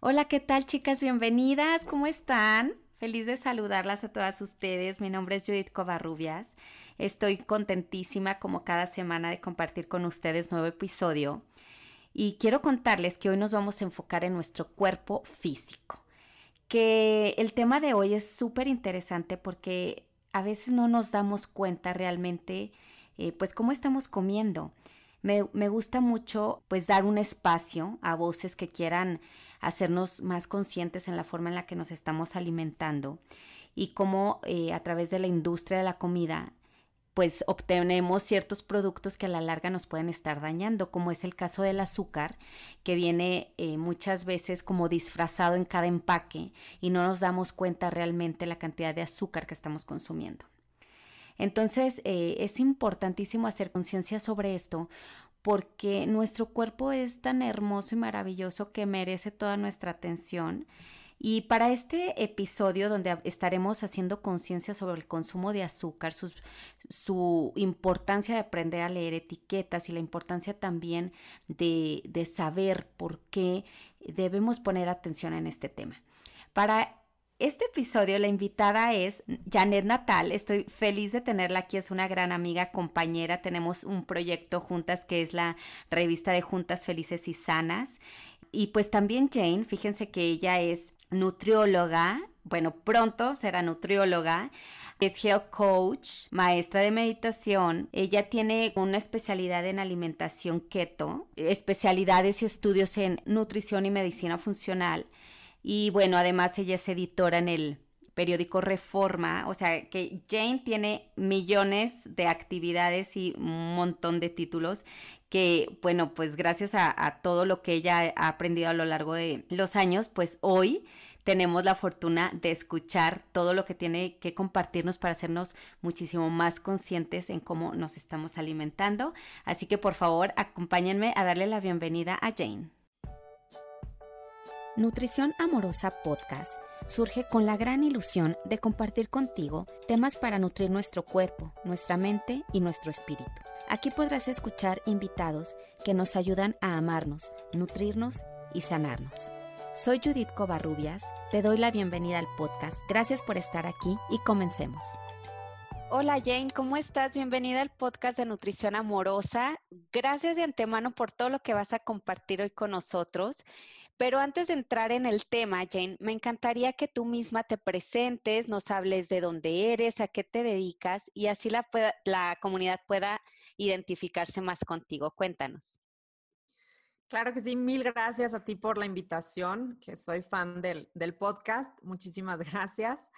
Hola, ¿qué tal chicas? Bienvenidas, ¿cómo están? Feliz de saludarlas a todas ustedes. Mi nombre es Judith Covarrubias. Estoy contentísima como cada semana de compartir con ustedes nuevo episodio. Y quiero contarles que hoy nos vamos a enfocar en nuestro cuerpo físico. Que el tema de hoy es súper interesante porque a veces no nos damos cuenta realmente eh, pues cómo estamos comiendo. Me, me, gusta mucho pues dar un espacio a voces que quieran hacernos más conscientes en la forma en la que nos estamos alimentando y cómo eh, a través de la industria de la comida pues obtenemos ciertos productos que a la larga nos pueden estar dañando, como es el caso del azúcar, que viene eh, muchas veces como disfrazado en cada empaque y no nos damos cuenta realmente la cantidad de azúcar que estamos consumiendo. Entonces eh, es importantísimo hacer conciencia sobre esto porque nuestro cuerpo es tan hermoso y maravilloso que merece toda nuestra atención. Y para este episodio donde estaremos haciendo conciencia sobre el consumo de azúcar, su, importancia de aprender a leer etiquetas y la importancia también de, de saber por qué debemos poner atención en este tema. Para este episodio la invitada es Janet Natal. Estoy feliz de tenerla aquí. Es una gran amiga, compañera. Tenemos un proyecto juntas que es la revista de Juntas Felices y Sanas. Y pues también Jane, fíjense que ella es nutrióloga. Bueno, pronto será nutrióloga. Es health coach, maestra de meditación. Ella tiene una especialidad en alimentación keto, especialidades y estudios en nutrición y medicina funcional. Y bueno, además ella es editora en el periódico Reforma, o sea que Jane tiene millones de actividades y un montón de títulos que, bueno, pues gracias a, todo lo que ella ha aprendido a lo largo de los años, pues hoy tenemos la fortuna de escuchar todo lo que tiene que compartirnos para hacernos muchísimo más conscientes en cómo nos estamos alimentando. Así que por favor, acompáñenme a darle la bienvenida a Jane. Nutrición Amorosa Podcast surge con la gran ilusión de compartir contigo temas para nutrir nuestro cuerpo, nuestra mente y nuestro espíritu. Aquí podrás escuchar invitados que nos ayudan a amarnos, nutrirnos y sanarnos. Soy Judith Covarrubias, te doy la bienvenida al podcast. Gracias por estar aquí y comencemos. Hola Jane, ¿cómo estás? Bienvenida al podcast de Nutrición Amorosa. Gracias de antemano por todo lo que vas a compartir hoy con nosotros. Pero antes de entrar en el tema, Jane, me encantaría que tú misma te presentes, nos hables de dónde eres, a qué te dedicas y así la, comunidad pueda identificarse más contigo. Cuéntanos. Claro que sí, mil gracias a ti por la invitación, que soy fan del, del podcast. Muchísimas gracias.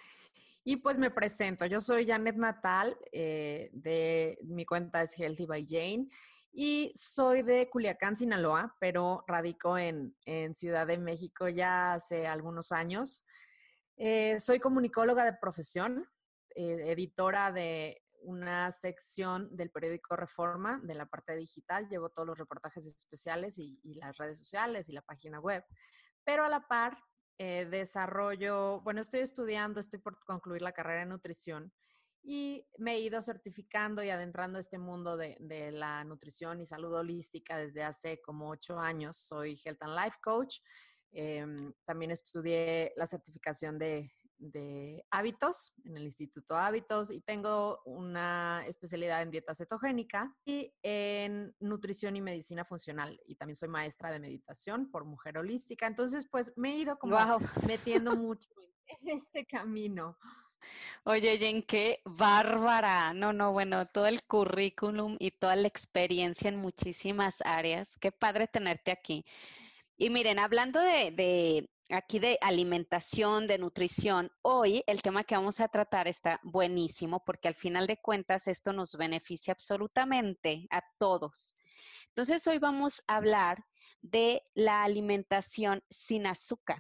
Y pues me presento, yo soy Janet Natal, eh, de mi cuenta es Healthy by Jane y soy de Culiacán, Sinaloa, pero radico en, Ciudad de México ya hace algunos años. Eh, soy comunicóloga de profesión, eh, editora de una sección del periódico Reforma de la parte digital. Llevo todos los reportajes especiales y, las redes sociales y la página web. Pero a la par, eh, desarrollo, bueno, estoy estudiando, estoy por concluir la carrera en nutrición y me he ido certificando y adentrando este mundo de, la nutrición y salud holística desde hace como ocho años. Soy Health and Life Coach. Em, también estudié la certificación de, de, hábitos en el Instituto Hábitos y tengo una especialidad en dieta cetogénica y en nutrición y medicina funcional. Y también soy maestra de meditación por mujer holística. Entonces, pues me he ido como metiendo mucho en este camino. Oye, Jen, qué bárbara. No, no, bueno, todo el currículum y toda la experiencia en muchísimas áreas. Qué padre tenerte aquí. Y miren, hablando de, aquí de alimentación, de nutrición, hoy el tema que vamos a tratar está buenísimo porque al final de cuentas esto nos beneficia absolutamente a todos. Entonces hoy vamos a hablar de la alimentación sin azúcar.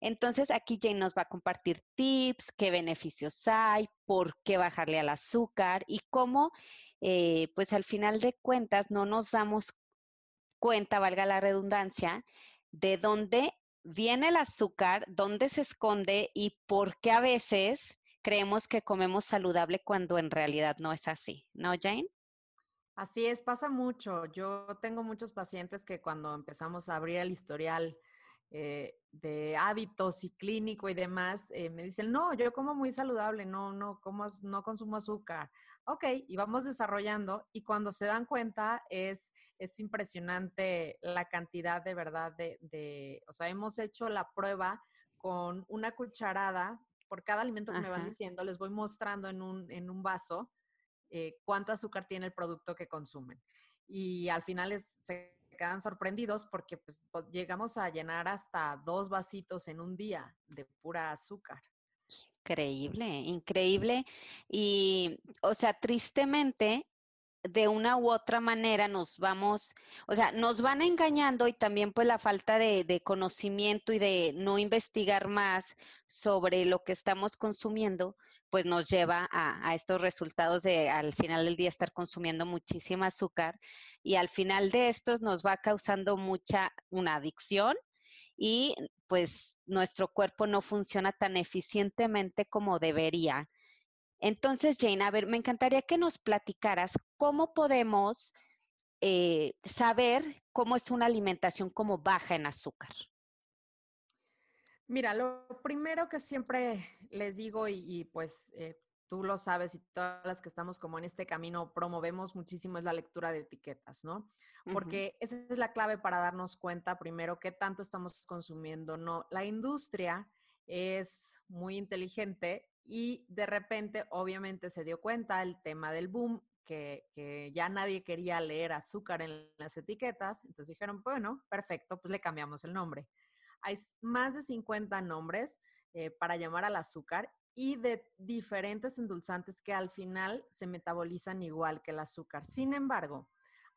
Entonces aquí Jane nos va a compartir tips, qué beneficios hay, por qué bajarle al azúcar y cómo, eh, pues al final de cuentas, no nos damos cuenta, valga la redundancia, de dónde viene el azúcar, dónde se esconde y por qué a veces creemos que comemos saludable cuando en realidad no es así, ¿no, Jane? Así es, pasa mucho. Yo tengo muchos pacientes que cuando empezamos a abrir el historial eh, de hábitos y clínico y demás, eh, me dicen, no, yo como muy saludable, no, no, como, no consumo azúcar. Ok, y vamos desarrollando y cuando se dan cuenta es, es impresionante la cantidad de verdad de, de, o sea, hemos hecho la prueba con una cucharada por cada alimento que me van diciendo, les voy mostrando en un, en un vaso eh, cuánto azúcar tiene el producto que consumen. Y al final es, se quedan sorprendidos porque pues, llegamos a llenar hasta dos vasitos en un día de pura azúcar. Increíble, increíble. Y, o sea, tristemente, de una u otra manera nos vamos, o sea, nos van engañando y también pues la falta de, de, conocimiento y de no investigar más sobre lo que estamos consumiendo, pues nos lleva a, estos resultados de al final del día estar consumiendo muchísima azúcar y al final de estos nos va causando mucha una adicción y pues nuestro cuerpo no funciona tan eficientemente como debería. Entonces, Jane, a ver, me encantaría que nos platicaras cómo podemos eh, saber cómo es una alimentación como baja en azúcar. Mira, lo primero que siempre les digo y, pues eh, tú lo sabes y todas las que estamos como en este camino promovemos muchísimo es la lectura de etiquetas, ¿no? Porque esa es la clave para darnos cuenta primero qué tanto estamos consumiendo, ¿no? La industria es muy inteligente y de repente obviamente se dio cuenta el tema del boom que, que, ya nadie quería leer azúcar en las etiquetas, entonces dijeron, bueno, perfecto, pues le cambiamos el nombre. Hay más de 50 nombres eh, para llamar al azúcar y de diferentes endulzantes que al final se metabolizan igual que el azúcar. Sin embargo,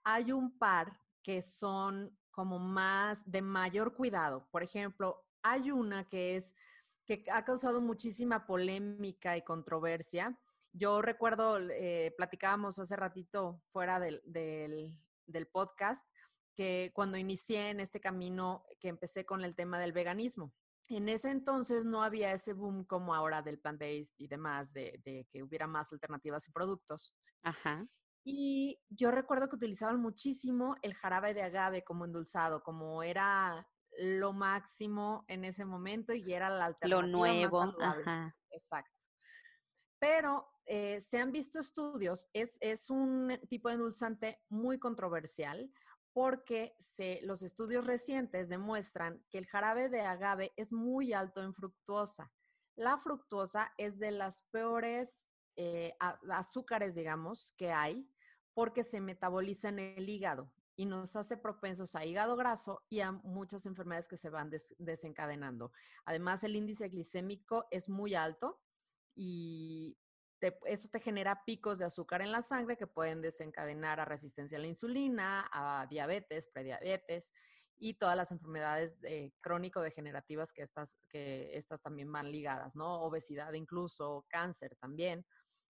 hay un par que son como más de mayor cuidado. Por ejemplo, hay una que es que ha causado muchísima polémica y controversia. Yo recuerdo, eh, platicábamos hace ratito fuera del, del podcast, que cuando inicié en este camino, que empecé con el tema del veganismo. En ese entonces no había ese boom como ahora del plant-based y demás, de, que hubiera más alternativas y productos. Ajá. Y yo recuerdo que utilizaban muchísimo el jarabe de agave como endulzado, como era lo máximo en ese momento y era la alternativa lo nuevo. más saludable. Ajá. Exacto. Pero eh, se han visto estudios, es, es un tipo de endulzante muy controversial porque los estudios recientes demuestran que el jarabe de agave es muy alto en fructuosa. La fructuosa es de las peores eh, azúcares, digamos, que hay, porque se metaboliza en el hígado y nos hace propensos a hígado graso y a muchas enfermedades que se van desencadenando. Además, el índice glicémico es muy alto y eso te genera picos de azúcar en la sangre que pueden desencadenar a resistencia a la insulina, a diabetes, prediabetes y todas las enfermedades eh, crónico-degenerativas que estas, que estas también van ligadas, ¿no? Obesidad incluso, cáncer también.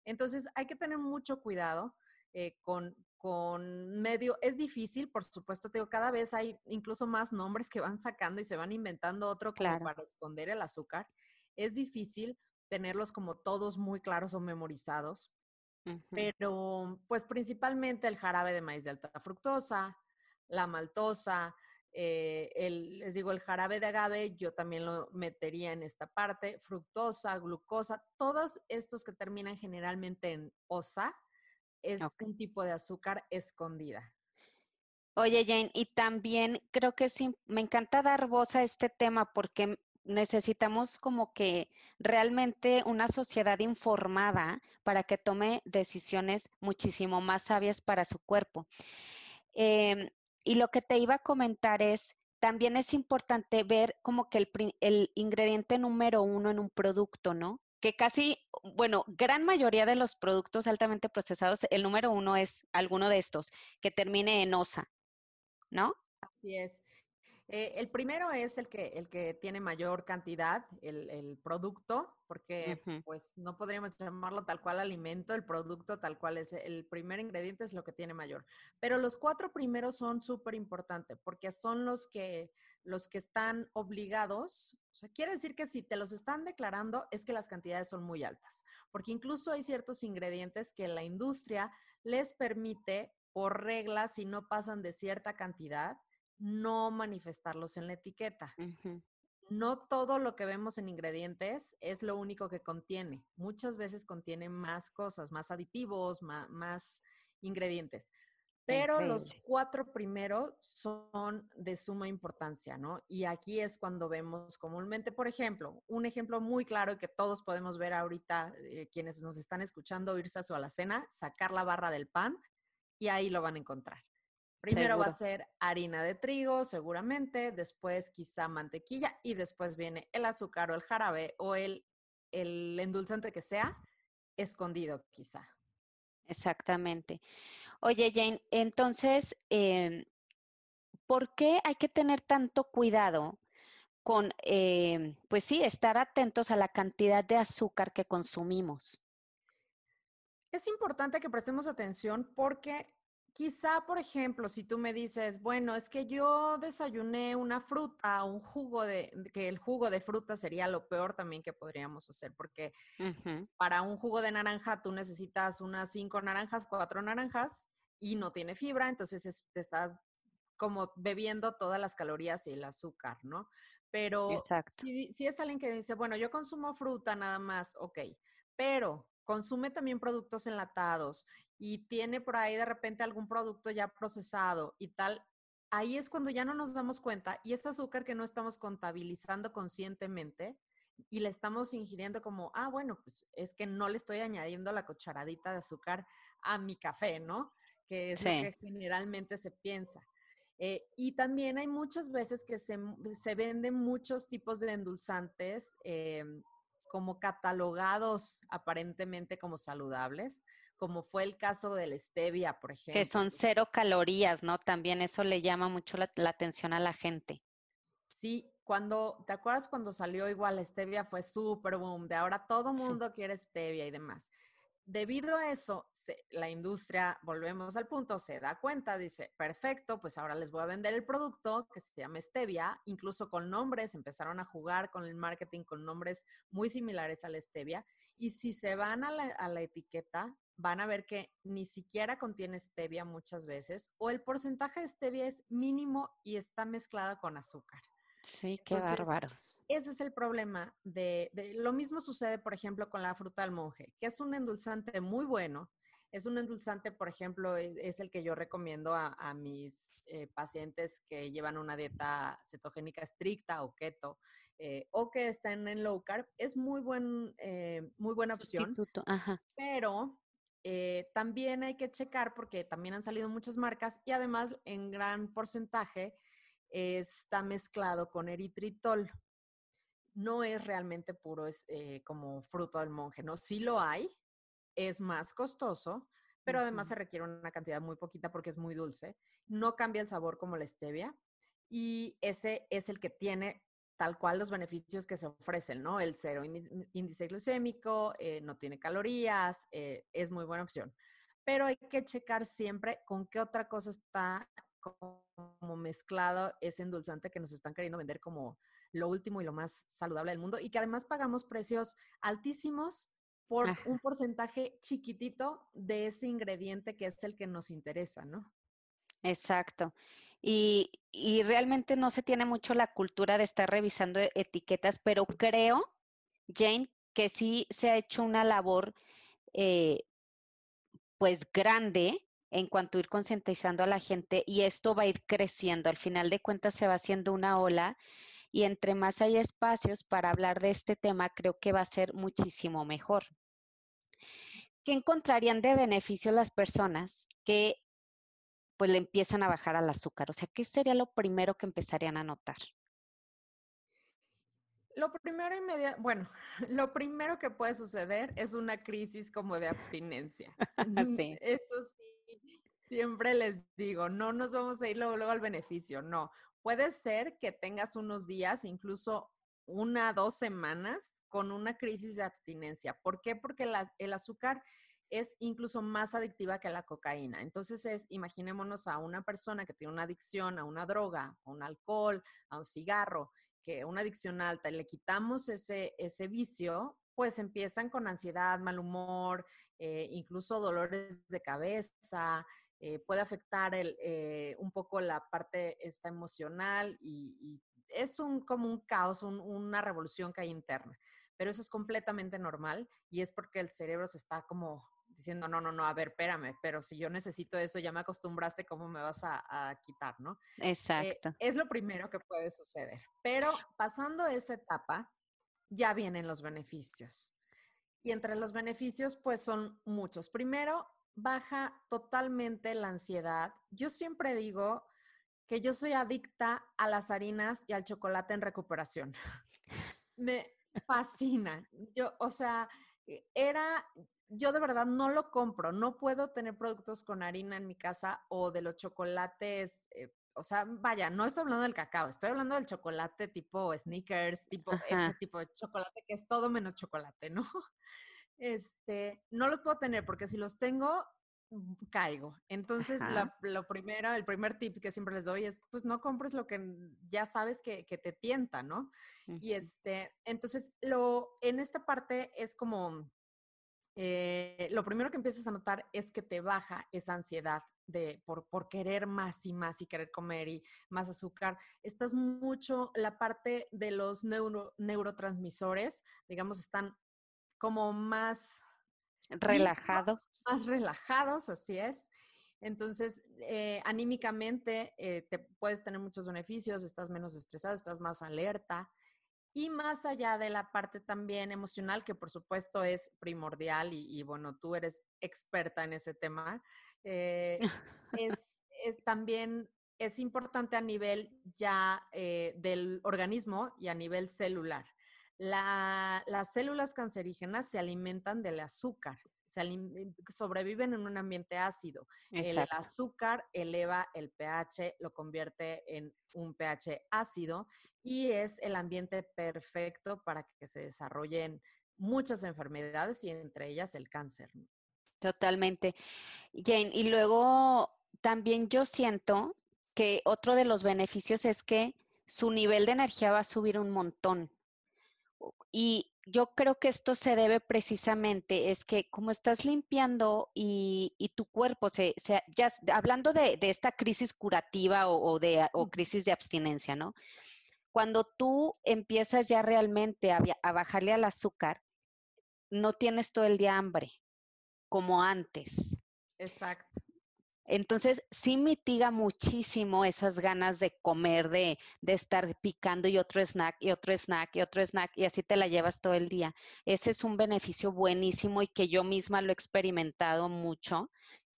Entonces hay que tener mucho cuidado eh, con, con medio, es difícil, por supuesto, te digo, cada vez hay incluso más nombres que van sacando y se van inventando otro como para esconder el azúcar. Es difícil, tenerlos como todos muy claros o memorizados. Pero pues principalmente el jarabe de maíz de alta fructosa, la maltosa, eh, el, les digo, el jarabe de agave, yo también lo metería en esta parte, fructosa, glucosa, todos estos que terminan generalmente en osa, es un tipo de azúcar escondida. Oye, Jane, y también creo que sí, me encanta dar voz a este tema porque necesitamos como que realmente una sociedad informada para que tome decisiones muchísimo más sabias para su cuerpo. Em, y lo que te iba a comentar es, también es importante ver como que el, el ingrediente número uno en un producto, ¿no? Que casi, bueno, gran mayoría de los productos altamente procesados, el número uno es alguno de estos, que termine en osa, ¿no? Así es. Eh, el primero es el que, el que tiene mayor cantidad, el, producto, porque pues no podríamos llamarlo tal cual alimento, el producto tal cual es, el primer ingrediente es lo que tiene mayor. Pero los cuatro primeros son súper importantes porque son los que, los que están obligados. O sea, quiere decir que si te los están declarando es que las cantidades son muy altas, porque incluso hay ciertos ingredientes que la industria les permite por regla, si no pasan de cierta cantidad, no manifestarlos en la etiqueta. No todo lo que vemos en ingredientes es lo único que contiene. Muchas veces contiene más cosas, más aditivos, más, ingredientes. Pero los cuatro primeros son de suma importancia, ¿no? Y aquí es cuando vemos comúnmente, por ejemplo, un ejemplo muy claro y que todos podemos ver ahorita, eh, quienes nos están escuchando, irse a su alacena, sacar la barra del pan y ahí lo van a encontrar. Primero va a ser harina de trigo, seguramente, después quizá mantequilla y después viene el azúcar o el jarabe o el, el endulzante que sea, escondido quizá. Exactamente. Oye, Jane, entonces, em, ¿por qué hay que tener tanto cuidado con, em, pues sí, estar atentos a la cantidad de azúcar que consumimos? Es importante que prestemos atención porque Quizá, por ejemplo, si tú me dices, bueno, es que yo desayuné una fruta, un jugo de, que el jugo de fruta sería lo peor también que podríamos hacer, porque para un jugo de naranja tú necesitas unas cinco naranjas, cuatro naranjas y no tiene fibra, entonces te estás como bebiendo todas las calorías y el azúcar, ¿no? Pero si, si es alguien que dice, bueno, yo consumo fruta nada más, ok, pero consume también productos enlatados y tiene por ahí de repente algún producto ya procesado y tal, ahí es cuando ya no nos damos cuenta y este azúcar que no estamos contabilizando conscientemente y le estamos ingiriendo como, ah, bueno, pues es que no le estoy añadiendo la cucharadita de azúcar a mi café, ¿no? Que es lo que generalmente se piensa. Eh, y también hay muchas veces que se, se venden muchos tipos de endulzantes em, como catalogados aparentemente como saludables, como fue el caso del stevia, por ejemplo. Que son cero calorías, ¿no? También eso le llama mucho la, atención a la gente. Sí, cuando, ¿te acuerdas cuando salió igual stevia? Fue súper boom, de ahora todo mundo quiere stevia y demás debido a eso, la industria, volvemos al punto, se da cuenta, dice, perfecto, pues ahora les voy a vender el producto que se llama Stevia, incluso con nombres, empezaron a jugar con el marketing con nombres muy similares a la Stevia, y si se van a la, a la etiqueta, van a ver que ni siquiera contiene Stevia muchas veces, o el porcentaje de Stevia es mínimo y está mezclada con azúcar. Sí, qué bárbaros. Ese es el problema de, Lo mismo sucede, por ejemplo, con la fruta del monje, que es un endulzante muy bueno. Es un endulzante, por ejemplo, e, es el que yo recomiendo a, mis eh, pacientes que llevan una dieta cetogénica estricta o keto eh, o que están en low carb. Es muy, buen, eh, muy buena opción. Pero también hay que checar porque también han salido muchas marcas y además en gran porcentaje está mezclado con eritritol. No es realmente puro es, eh, como fruto del monje, ¿no? Sí lo hay, es más costoso, pero además se requiere una cantidad muy poquita porque es muy dulce. No cambia el sabor como la stevia y ese es el que tiene tal cual los beneficios que se ofrecen, ¿no? El cero índice glucémico, eh, no tiene calorías, eh, es muy buena opción. Pero hay que checar siempre con qué otra cosa está como mezclado ese endulzante que nos están queriendo vender como lo último y lo más saludable del mundo y que además pagamos precios altísimos por un porcentaje chiquitito de ese ingrediente que es el que nos interesa, ¿no? Exacto. Y, realmente no se tiene mucho la cultura de estar revisando e, etiquetas, pero creo, Jane, que sí se ha hecho una labor eh, pues grande en cuanto a ir concientizando a la gente y esto va a ir creciendo. Al final de cuentas se va haciendo una ola y entre más hay espacios para hablar de este tema, creo que va a ser muchísimo mejor. ¿Qué encontrarían de beneficio las personas que pues le empiezan a bajar al azúcar? O sea, ¿qué sería lo primero que empezarían a notar? Lo primero inmediato, bueno, lo primero que puede suceder es una crisis como de abstinencia. Eso sí, siempre les digo, no nos vamos a ir luego, luego al beneficio, no. Puede ser que tengas unos días, incluso una, dos semanas con una crisis de abstinencia. ¿Por qué? Porque el azúcar es incluso más adictiva que la cocaína. Entonces es, imaginémonos a una persona que tiene una adicción a una droga, a un alcohol, a un cigarro, que una adicción alta y le quitamos ese, ese vicio, pues empiezan con ansiedad, mal humor, eh, incluso dolores de cabeza, eh, puede afectar el, eh, un poco la parte esta emocional y, es un, como un caos, una revolución que hay interna. Pero eso es completamente normal y es porque el cerebro se está como diciendo, no, no, no, a ver, espérame, pero si yo necesito eso, ya me acostumbraste, ¿cómo me vas a, quitar, no? Eh, Exacto. es lo primero que puede suceder. Pero pasando esa etapa, ya vienen los beneficios. Y entre los beneficios, pues son muchos. Primero, baja totalmente la ansiedad. Yo siempre digo que yo soy adicta a las harinas y al chocolate en recuperación. Me fascina. Yo, o sea, era, yo de verdad no lo compro. No puedo tener productos con harina en mi casa o de los chocolates. Eh, o sea, vaya, no estoy hablando del cacao, estoy hablando del chocolate tipo sneakers, tipo ese tipo de chocolate que es todo menos chocolate, ¿no? Este, no los puedo tener porque si los tengo, mm, caigo. Entonces, lo primero, el primer tip que siempre les doy es, pues no compres lo que ya sabes que, te tienta, ¿no? Y este, entonces, lo, en esta parte es como, eh, lo primero que empiezas a notar es que te baja esa ansiedad de por, por, querer más y más y querer comer y más azúcar. Estás mucho, la parte de los neurotransmisores, digamos, están como más relajados. Más, relajados, así es. Entonces, eh, anímicamente eh, te puedes tener muchos beneficios, estás menos estresado, estás más alerta. Y más allá de la parte también emocional, que por supuesto es primordial y, bueno, tú eres experta en ese tema, eh, es, también es importante a nivel ya del organismo y a nivel celular. Las células cancerígenas se alimentan del azúcar, se eh, sobreviven en un ambiente ácido. El azúcar eleva el pH, lo convierte en un pH ácido y es el ambiente perfecto para que se desarrollen muchas enfermedades y entre ellas el cáncer. Totalmente. Jane, y luego también yo siento que otro de los beneficios es que su nivel de energía va a subir un montón. Y yo creo que esto se debe precisamente, es que como estás limpiando y, tu cuerpo, se, ya hablando de, esta crisis curativa o, de, crisis de abstinencia, ¿no? Cuando tú empiezas ya realmente a, a bajarle al azúcar, no tienes todo el día hambre, como antes. Exacto. Entonces, sí mitiga muchísimo esas ganas de comer, de, de, estar picando y otro snack y otro snack y otro snack y así te la llevas todo el día. Ese es un beneficio buenísimo y que yo misma lo he experimentado mucho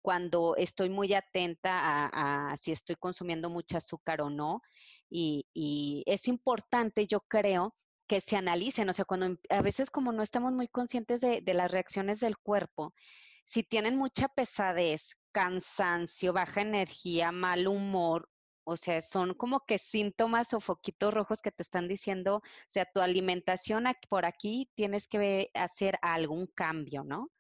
cuando estoy muy atenta a, si estoy consumiendo mucho azúcar o no. Y, y es importante, yo creo, que se analicen, o sea, cuando em, a veces como no estamos muy conscientes de, de las reacciones del cuerpo, si tienen mucha pesadez, cansancio, baja energía, mal humor, o sea, son como que síntomas o foquitos rojos que te están diciendo, o sea, tu alimentación por aquí tienes que hacer algún cambio, ¿no?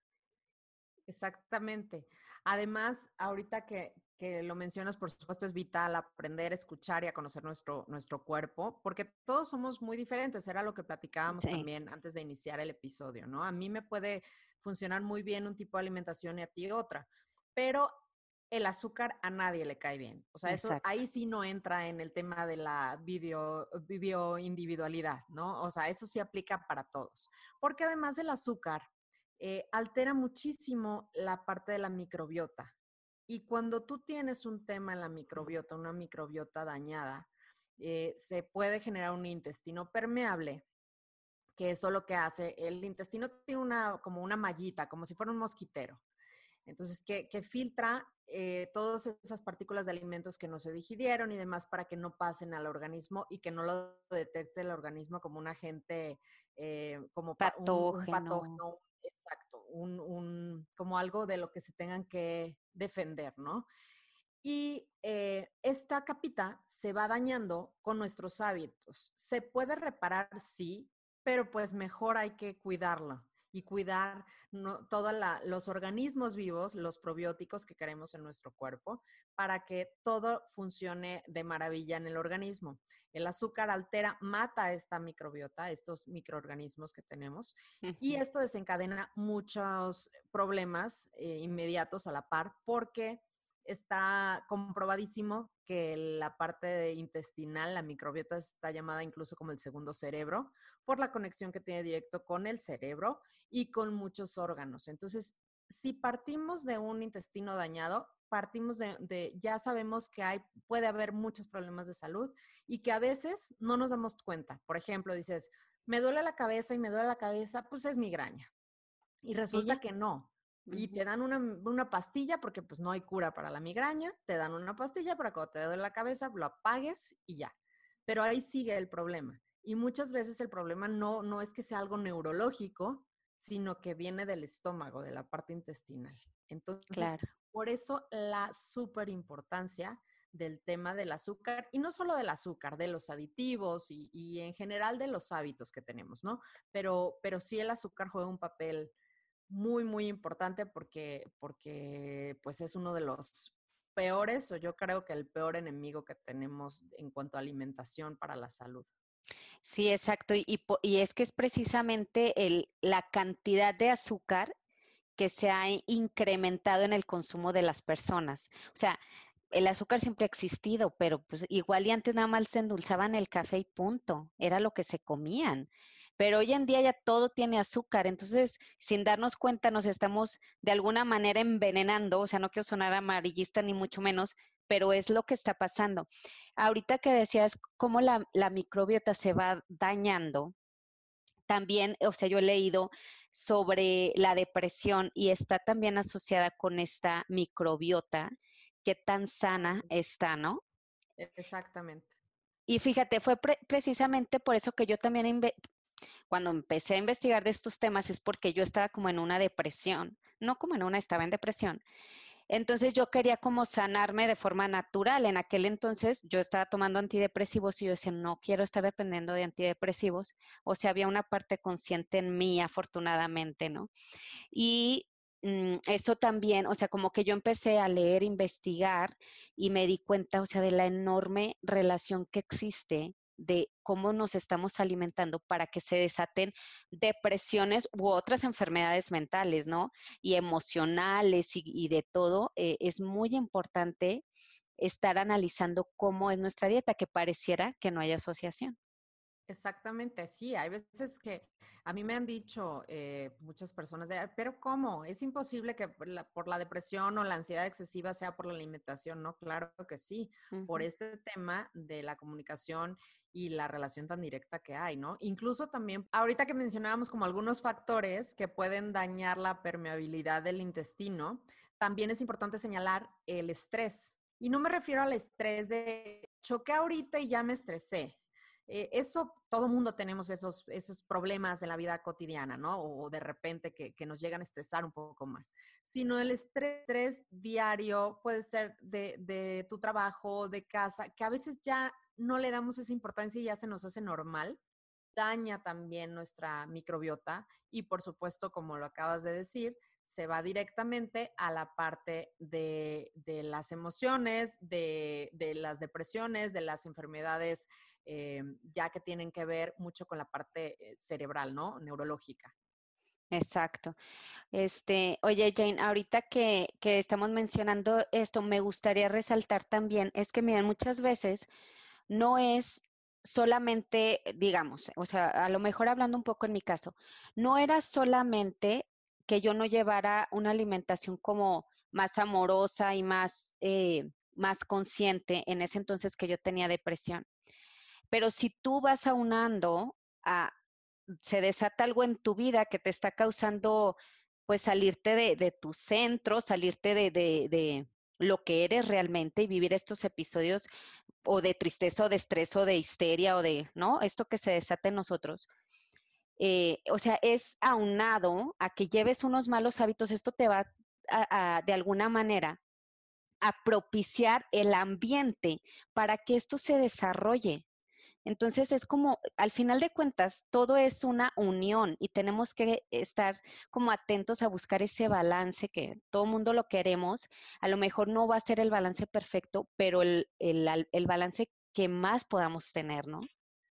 Exactamente. Además, ahorita que, que, lo mencionas, por supuesto, es vital aprender a escuchar y a conocer nuestro, nuestro cuerpo, porque todos somos muy diferentes. Era lo que platicábamos también antes de iniciar el episodio, ¿no? A mí me puede funcionar muy bien un tipo de alimentación y a ti otra, pero el azúcar a nadie le cae bien. O sea, eso ahí sí no entra en el tema de la video, individualidad, ¿no? O sea, eso sí aplica para todos. Porque además el azúcar eh, altera muchísimo la parte de la microbiota. Y cuando tú tienes un tema en la microbiota, una microbiota dañada, eh, se puede generar un intestino permeable que eso lo que hace, el intestino tiene una, como una mallita, como si fuera un mosquitero. Entonces, que, filtra eh, todas esas partículas de alimentos que no se digirieron y demás para que no pasen al organismo y que no lo detecte el organismo como un agente, eh, como patógeno. Un, patógeno exacto, un, como algo de lo que se tengan que defender, ¿no? Y eh, esta capita se va dañando con nuestros hábitos. ¿Se puede reparar? Sí, pero pues mejor hay que cuidarlo y cuidar todos los organismos vivos, los probióticos que queremos en nuestro cuerpo, para que todo funcione de maravilla en el organismo. El azúcar altera, mata esta microbiota, estos microorganismos que tenemos, y esto desencadena muchos problemas eh, inmediatos a la par, porque está comprobadísimo que la parte intestinal, la microbiota está llamada incluso como el segundo cerebro, por la conexión que tiene directo con el cerebro y con muchos órganos. Entonces, si partimos de un intestino dañado, partimos de, ya sabemos que hay, puede haber muchos problemas de salud y que a veces no nos damos cuenta. Por ejemplo, dices, me duele la cabeza y me duele la cabeza, pues es migraña. Y resulta que no. Y te dan una, pastilla porque pues no hay cura para la migraña, te dan una pastilla para cuando te duele la cabeza, lo apagues y ya. Pero ahí sigue el problema. Y muchas veces el problema no, no es que sea algo neurológico, sino que viene del estómago, de la parte intestinal. Entonces, por eso la súper importancia del tema del azúcar, y no solo del azúcar, de los aditivos y, y, en general de los hábitos que tenemos, ¿no? Pero, pero sí el azúcar juega un papel muy, muy importante porque, porque pues es uno de los peores, o yo creo que el peor enemigo que tenemos en cuanto a alimentación para la salud. Sí, exacto. Y, y, es que es precisamente el, la cantidad de azúcar que se ha incrementado en el consumo de las personas. O sea, el azúcar siempre ha existido, pero pues igual y antes nada más se endulzaban el café y punto, era lo que se comían. Pero hoy en día ya todo tiene azúcar, entonces sin darnos cuenta nos estamos de alguna manera envenenando, o sea, no quiero sonar amarillista ni mucho menos, pero es lo que está pasando. Ahorita que decías cómo la, microbiota se va dañando, también, o sea, yo he leído sobre la depresión y está también asociada con esta microbiota, qué tan sana está, ¿no? Exactamente. Y fíjate, fue precisamente por eso que yo también, cuando empecé a investigar de estos temas, es porque yo estaba como en una depresión, no como en una, estaba en depresión. Entonces yo quería como sanarme de forma natural. En aquel entonces yo estaba tomando antidepresivos y yo decía, no quiero estar dependiendo de antidepresivos. O sea, había una parte consciente en mí, afortunadamente, ¿no? Y mm, eso también, o sea, como que yo empecé a leer, investigar y me di cuenta, o sea, de la enorme relación que existe de cómo nos estamos alimentando para que se desaten depresiones u otras enfermedades mentales, ¿no? Y emocionales y, de todo, eh, es muy importante estar analizando cómo es nuestra dieta, que pareciera que no hay asociación. Exactamente, sí. Hay veces que a mí me han dicho eh, muchas personas, de, pero ¿cómo? Es imposible que por la, depresión o la ansiedad excesiva sea por la alimentación, ¿no? Claro que sí, por este tema de la comunicación y la relación tan directa que hay, ¿no? Incluso también, ahorita que mencionábamos como algunos factores que pueden dañar la permeabilidad del intestino, también es importante señalar el estrés. Y no me refiero al estrés de choqué ahorita y ya me estresé eh, eso, todo mundo tenemos esos, esos problemas en la vida cotidiana, ¿no? O de repente que, nos llegan a estresar un poco más. Sino el estrés, diario puede ser de, de, tu trabajo, de casa, que a veces ya no le damos esa importancia y ya se nos hace normal. Daña también nuestra microbiota y, por supuesto, como lo acabas de decir, se va directamente a la parte de, de las emociones, de, de, las depresiones, de las enfermedades eh, ya que tienen que ver mucho con la parte eh, cerebral, ¿no? Neurológica. Exacto. Este, oye, Jane, ahorita que, que, estamos mencionando esto, me gustaría resaltar también, es que miren, muchas veces no es solamente, digamos, o sea, a lo mejor hablando un poco en mi caso, no era solamente que yo no llevara una alimentación como más amorosa y más, eh, más consciente en ese entonces que yo tenía depresión, pero si tú vas aunando a, se desata algo en tu vida que te está causando, pues salirte de, tu centro, salirte de, de, lo que eres realmente y vivir estos episodios o de tristeza o de estrés o de histeria o de, ¿no? Esto que se desata en nosotros. Eh, o sea, es aunado a que lleves unos malos hábitos, esto te va a, de alguna manera a propiciar el ambiente para que esto se desarrolle. Entonces es como, al final de cuentas, todo es una unión y tenemos que estar como atentos a buscar ese balance que todo mundo lo queremos. A lo mejor no va a ser el balance perfecto, pero el, el, el balance que más podamos tener, ¿no?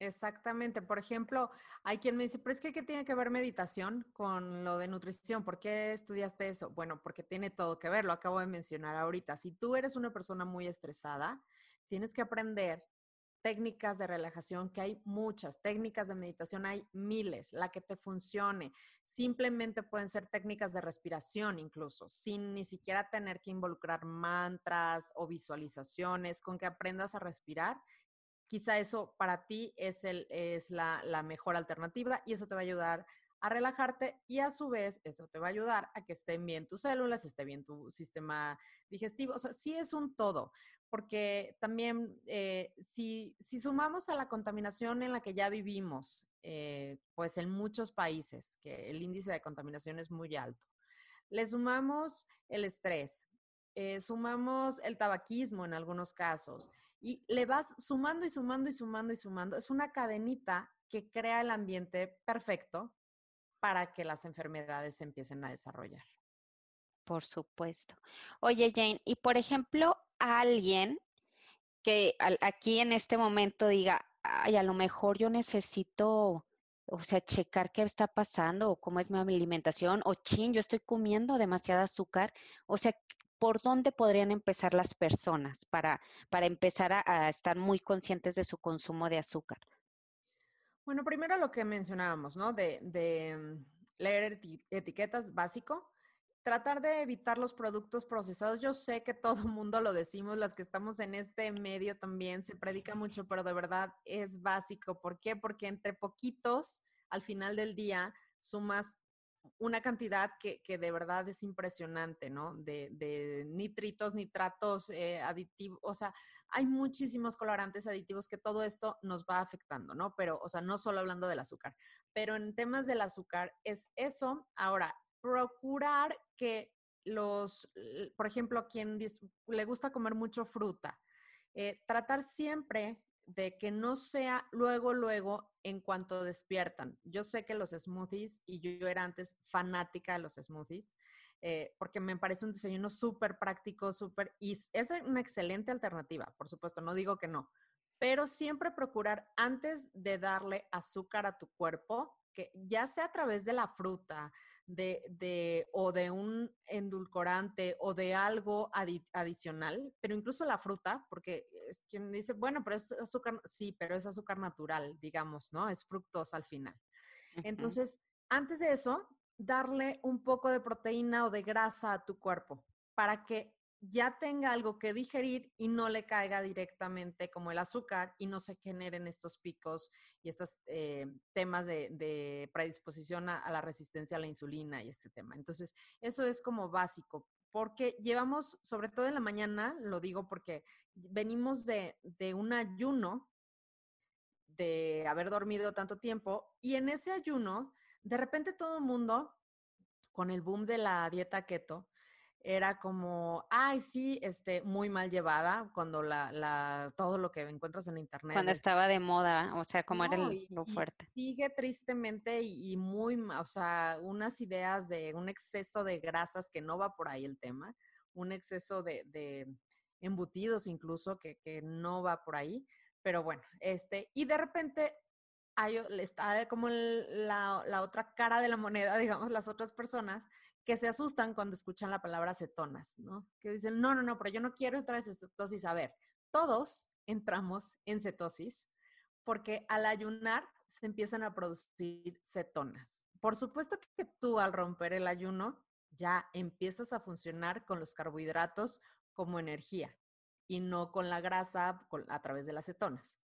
Exactamente. Por ejemplo, hay quien me dice, pero es que ¿qué tiene que ver meditación con lo de nutrición? ¿Por qué estudiaste eso? Bueno, porque tiene todo que ver, lo acabo de mencionar ahorita. Si tú eres una persona muy estresada, tienes que aprender técnicas de relajación, que hay muchas, técnicas de meditación hay miles, la que te funcione. Simplemente pueden ser técnicas de respiración incluso, sin ni siquiera tener que involucrar mantras o visualizaciones, con que aprendas a respirar quizá eso para ti es, el, es la, mejor alternativa y eso te va a ayudar a relajarte y a su vez eso te va a ayudar a que estén bien tus células, esté bien tu sistema digestivo. O sea, sí es un todo, porque también eh, si, si, sumamos a la contaminación en la que ya vivimos, eh, pues en muchos países, que el índice de contaminación es muy alto, le sumamos el estrés, eh, sumamos el tabaquismo en algunos casos, y le vas sumando y sumando y sumando y sumando. Es una cadenita que crea el ambiente perfecto para que las enfermedades se empiecen a desarrollar. Por supuesto. Oye, Jane, y por ejemplo, alguien que aquí en este momento diga, ay, a lo mejor yo necesito, o sea, checar qué está pasando o cómo es mi alimentación, o chin, yo estoy comiendo demasiado azúcar. O sea, ¿por dónde podrían empezar las personas para, para empezar a, estar muy conscientes de su consumo de azúcar? Bueno, primero lo que mencionábamos, ¿no? De, mm, leer etiquetas básico, tratar de evitar los productos procesados. Yo sé que todo mundo lo decimos, las que estamos en este medio también se predica mucho, pero de verdad es básico. ¿Por qué? Porque entre poquitos, al final del día, sumas una cantidad que, de verdad es impresionante, ¿no? De, nitritos, nitratos, eh, aditivos, o sea, hay muchísimos colorantes aditivos que todo esto nos va afectando, ¿no? Pero, o sea, no solo hablando del azúcar, pero en temas del azúcar es eso. Ahora, procurar que los, por ejemplo, quien le gusta comer mucho fruta, eh, tratar siempre de que no sea luego, luego en cuanto despiertan. Yo sé que los smoothies, y yo, era antes fanática de los smoothies, eh, porque me parece un desayuno súper práctico, súper, y es una excelente alternativa, por supuesto, no digo que no, pero siempre procurar antes de darle azúcar a tu cuerpo, que ya sea a través de la fruta, de, o de un endulcorante o de algo adicional, pero incluso la fruta, porque es quien dice, bueno, pero es azúcar, sí, pero es azúcar natural, digamos, ¿no? Es fructosa al final. Entonces, antes de eso, darle un poco de proteína o de grasa a tu cuerpo para que ya tenga algo que digerir y no le caiga directamente como el azúcar y no se generen estos picos y estos eh, temas de, predisposición a, la resistencia a la insulina y este tema. Entonces, eso es como básico, porque llevamos, sobre todo en la mañana, lo digo porque venimos de, de un ayuno, de haber dormido tanto tiempo, y en ese ayuno, de repente todo el mundo, con el boom de la dieta keto, era como, ay, sí, este, muy mal llevada cuando la, la, todo lo que encuentras en internet. Cuando estaba de moda, o sea, como era lo fuerte. sigue tristemente y, muy, o sea, unas ideas de un exceso de grasas que no va por ahí el tema, un exceso de, de embutidos incluso que, que no va por ahí, pero bueno, este, y de repente hay, está como la, la otra cara de la moneda, digamos, las otras personas que se asustan cuando escuchan la palabra cetonas, ¿no? Que dicen, no, no, no, pero yo no quiero entrar en cetosis. A ver, todos entramos en cetosis porque al ayunar se empiezan a producir cetonas. Por supuesto que tú al romper el ayuno ya empiezas a funcionar con los carbohidratos como energía y no con la grasa a través de las cetonas.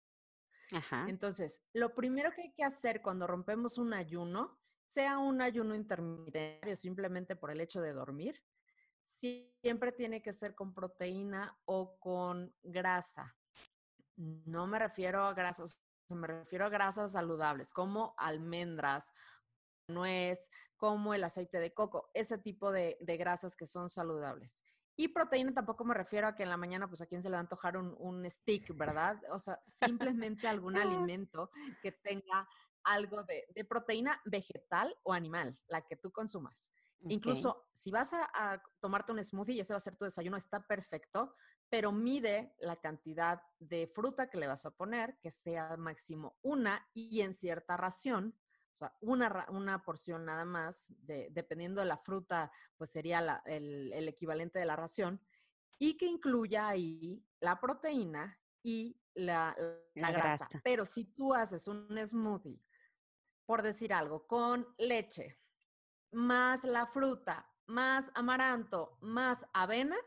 Ajá. Entonces, lo primero que hay que hacer cuando rompemos un ayuno sea un ayuno intermitente simplemente por el hecho de dormir, siempre tiene que ser con proteína o con grasa. No me refiero a grasas, me refiero a grasas saludables, como almendras, nuez, como el aceite de coco, ese tipo de, grasas que son saludables. Y proteína tampoco me refiero a que en la mañana, pues a quién se le va a antojar un, un stick, ¿verdad? O sea, simplemente algún alimento que tenga algo de, proteína vegetal o animal, la que tú consumas. Incluso si vas a, tomarte un smoothie y ese va a ser tu desayuno, está perfecto, pero mide la cantidad de fruta que le vas a poner, que sea máximo una y en cierta ración, o sea, una, una porción nada más, dependiendo de la fruta, pues sería el, equivalente de la ración, y que incluya ahí la proteína y la, grasa. Pero si tú haces un smoothie, por decir algo, con leche, más la fruta, más amaranto, más avena,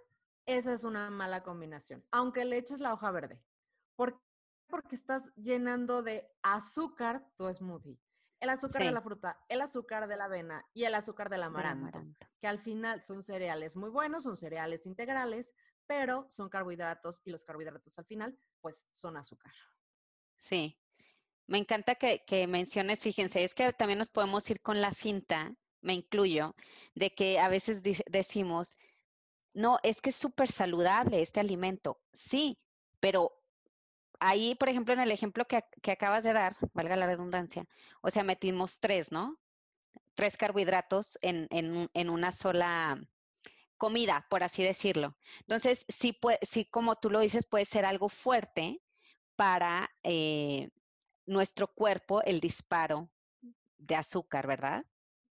esa es una mala combinación, aunque le eches la hoja verde. ¿Por qué? Porque estás llenando de azúcar tu smoothie. El azúcar de la fruta, el azúcar de la avena y el azúcar del amaranto, que al final son cereales muy buenos, son cereales integrales, pero son carbohidratos y los carbohidratos al final, pues son azúcar. Sí, me encanta que, que, menciones, fíjense, es que también nos podemos ir con la finta, me incluyo, de que a veces decimos, no, es que es súper saludable este alimento. Sí, pero ahí, por ejemplo, en el ejemplo que, acabas de dar, valga la redundancia, o sea, metimos tres, ¿no? Tres carbohidratos en, en, una sola comida, por así decirlo. Entonces, sí, puede, sí, como tú lo dices, puede ser algo fuerte para eh, nuestro cuerpo el disparo de azúcar, ¿verdad?